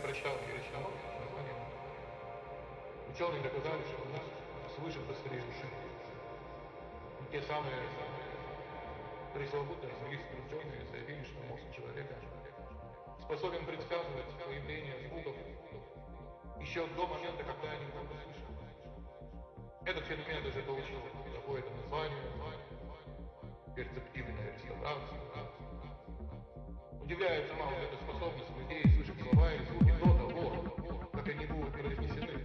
прочитал вещь названием Ученые доказали, что у нас свыше решения. Те самые пресловутые английские ученые заявили, что мозг человека способен предсказывать появление звуков еще до момента, когда они будут услышаны. Этот феномен даже получил какое-то название, перцептивная реставрация. Удивляет сама вот эта способность людей слышать слова и звуки до того, как они будут произнесены.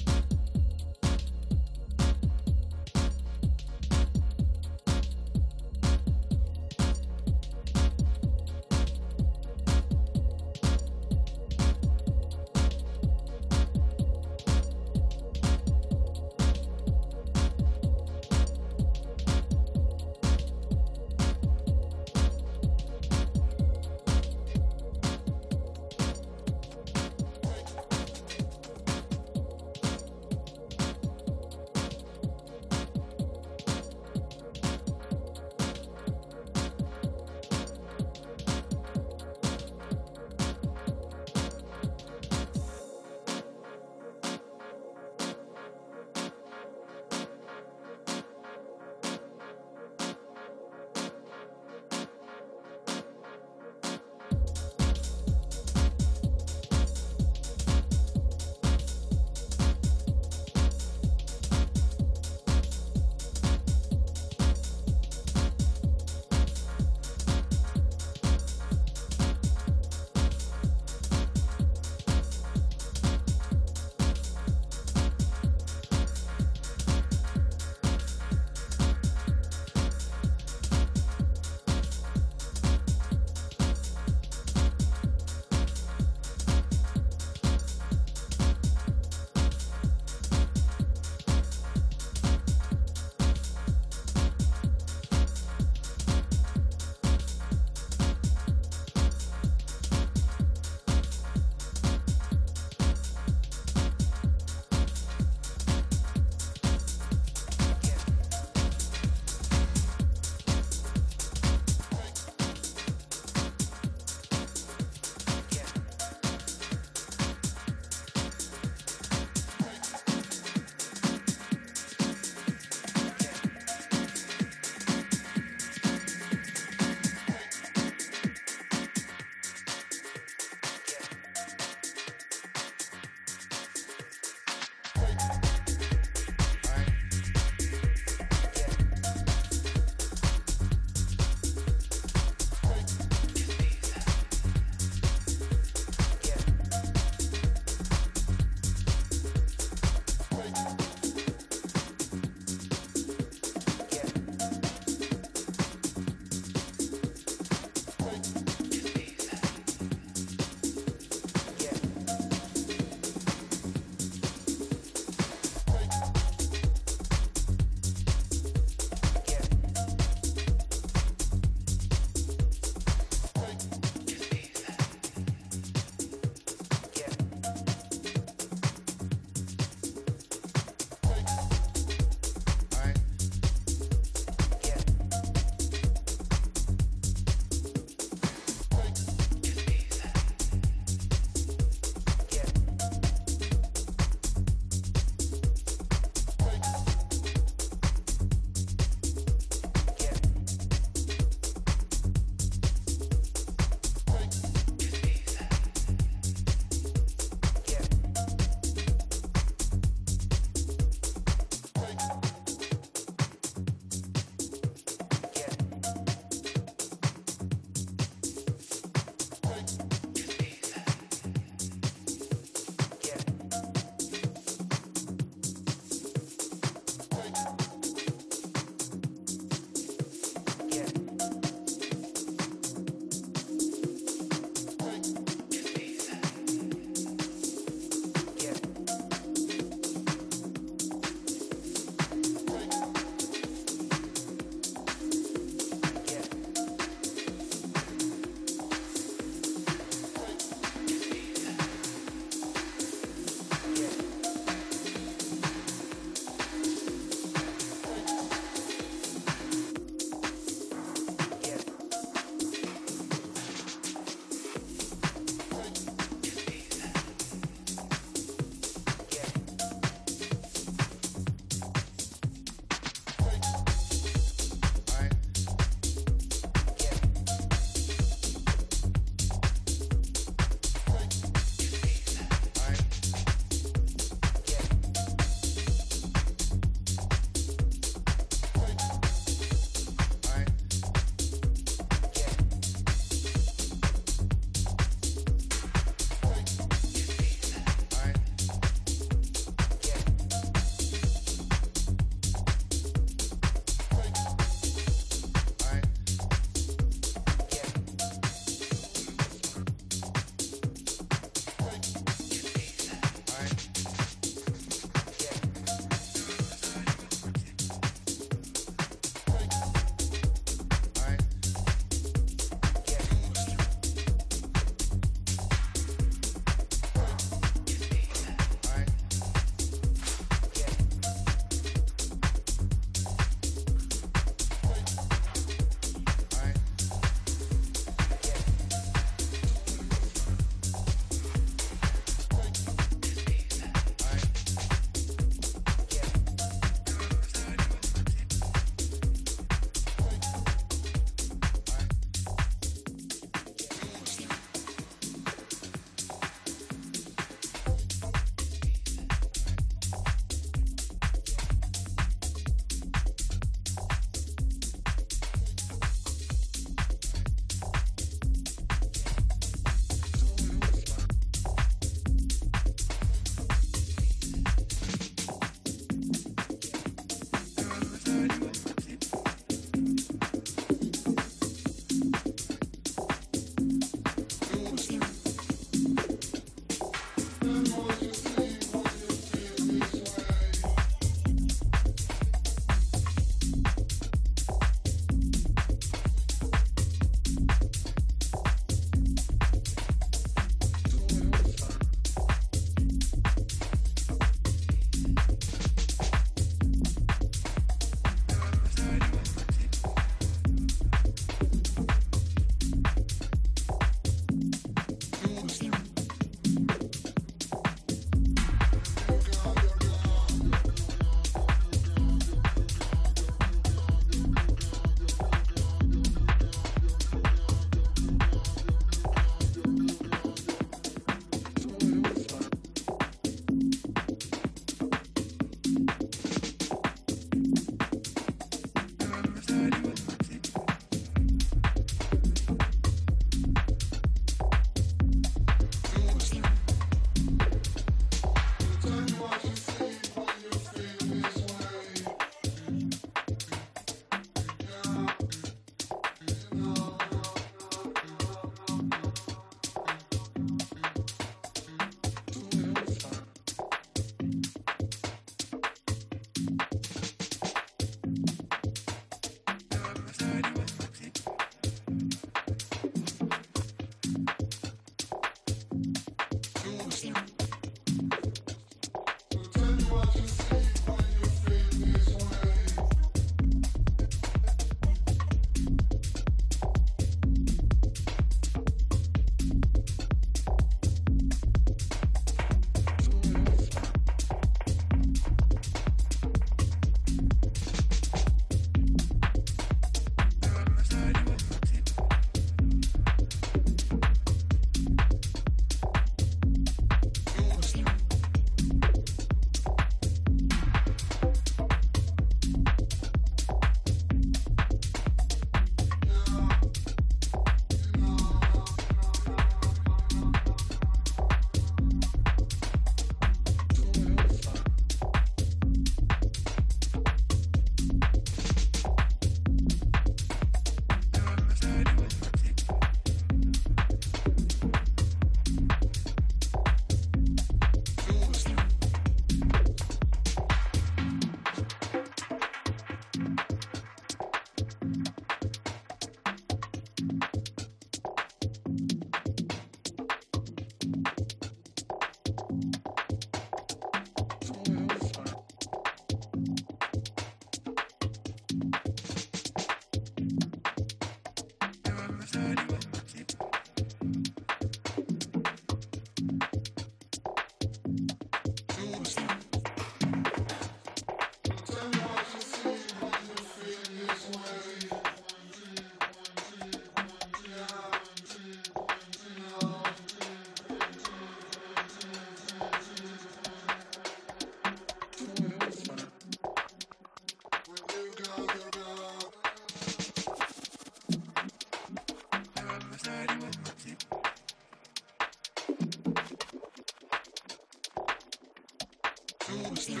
Tell me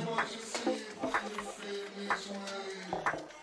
what you see when you feel this way.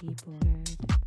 people.